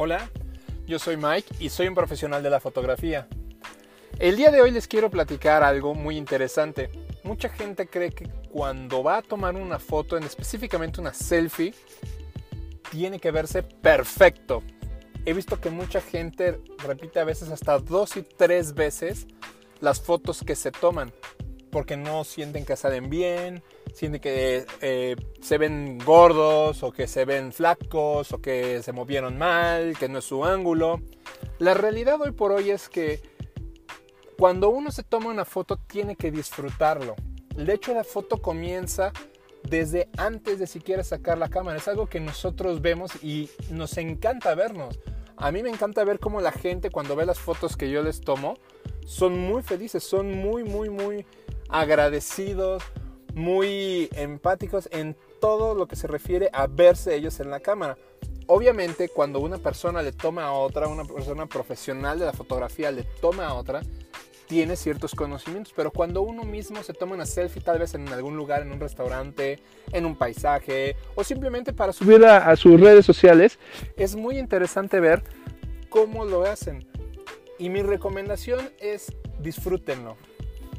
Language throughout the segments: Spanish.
Hola, yo soy Mike y soy un profesional de la fotografía. El día de hoy les quiero platicar algo muy interesante. Mucha gente cree que cuando va a tomar una foto, en específicamente una selfie, tiene que verse perfecto. He visto que mucha gente repite a veces hasta dos y tres veces las fotos que se toman porque no sienten que salen bien, sienten que eh, se ven gordos o que se ven flacos o que se movieron mal, que no es su ángulo. La realidad hoy por hoy es que cuando uno se toma una foto tiene que disfrutarlo. De hecho la foto comienza desde antes de siquiera sacar la cámara. Es algo que nosotros vemos y nos encanta vernos. A mí me encanta ver cómo la gente cuando ve las fotos que yo les tomo son muy felices, son muy, muy, muy agradecidos, muy empáticos en todo lo que se refiere a verse ellos en la cámara. Obviamente cuando una persona le toma a otra, una persona profesional de la fotografía le toma a otra, tiene ciertos conocimientos, pero cuando uno mismo se toma una selfie tal vez en algún lugar, en un restaurante, en un paisaje o simplemente para subirla a sus redes sociales, es muy interesante ver cómo lo hacen. Y mi recomendación es disfrútenlo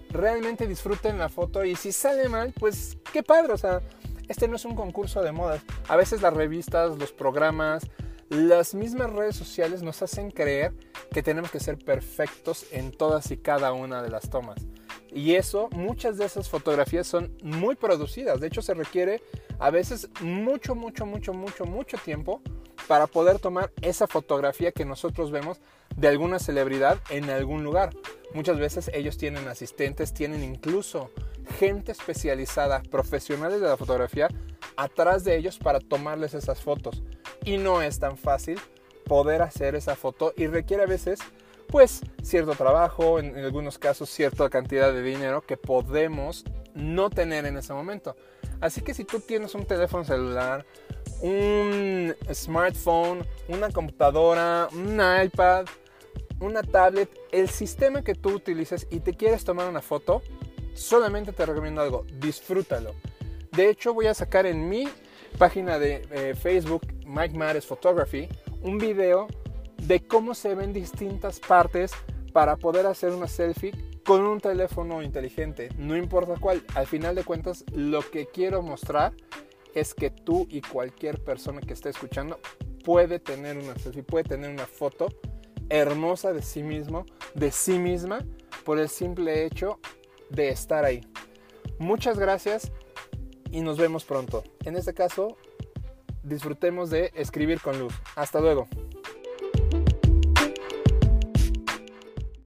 realmente disfruten la foto y si sale mal, pues qué padre, o sea, este no es un concurso de modas. A veces las revistas, los programas, las mismas redes sociales nos hacen creer que tenemos que ser perfectos en todas y cada una de las tomas. Y eso, muchas de esas fotografías son muy producidas. De hecho, se requiere a veces mucho, mucho, mucho, mucho, mucho tiempo para poder tomar esa fotografía que nosotros vemos de alguna celebridad en algún lugar. Muchas veces ellos tienen asistentes, tienen incluso gente especializada, profesionales de la fotografía, atrás de ellos para tomarles esas fotos. Y no es tan fácil poder hacer esa foto y requiere a veces pues cierto trabajo, en, algunos casos cierta cantidad de dinero que podemos no tener en ese momento. Así que si tú tienes un teléfono celular, un smartphone, una computadora, un iPad, una tablet, el sistema que tú utilices y te quieres tomar una foto, solamente te recomiendo algo, disfrútalo. De hecho, voy a sacar en mi página de eh, Facebook, Mike Mares Photography, un video de cómo se ven distintas partes para poder hacer una selfie con un teléfono inteligente, no importa cuál. Al final de cuentas, lo que quiero mostrar es que tú y cualquier persona que esté escuchando puede tener una selfie, puede tener una foto hermosa de sí mismo, de sí misma, por el simple hecho de estar ahí. Muchas gracias y nos vemos pronto. En este caso, disfrutemos de escribir con luz. Hasta luego.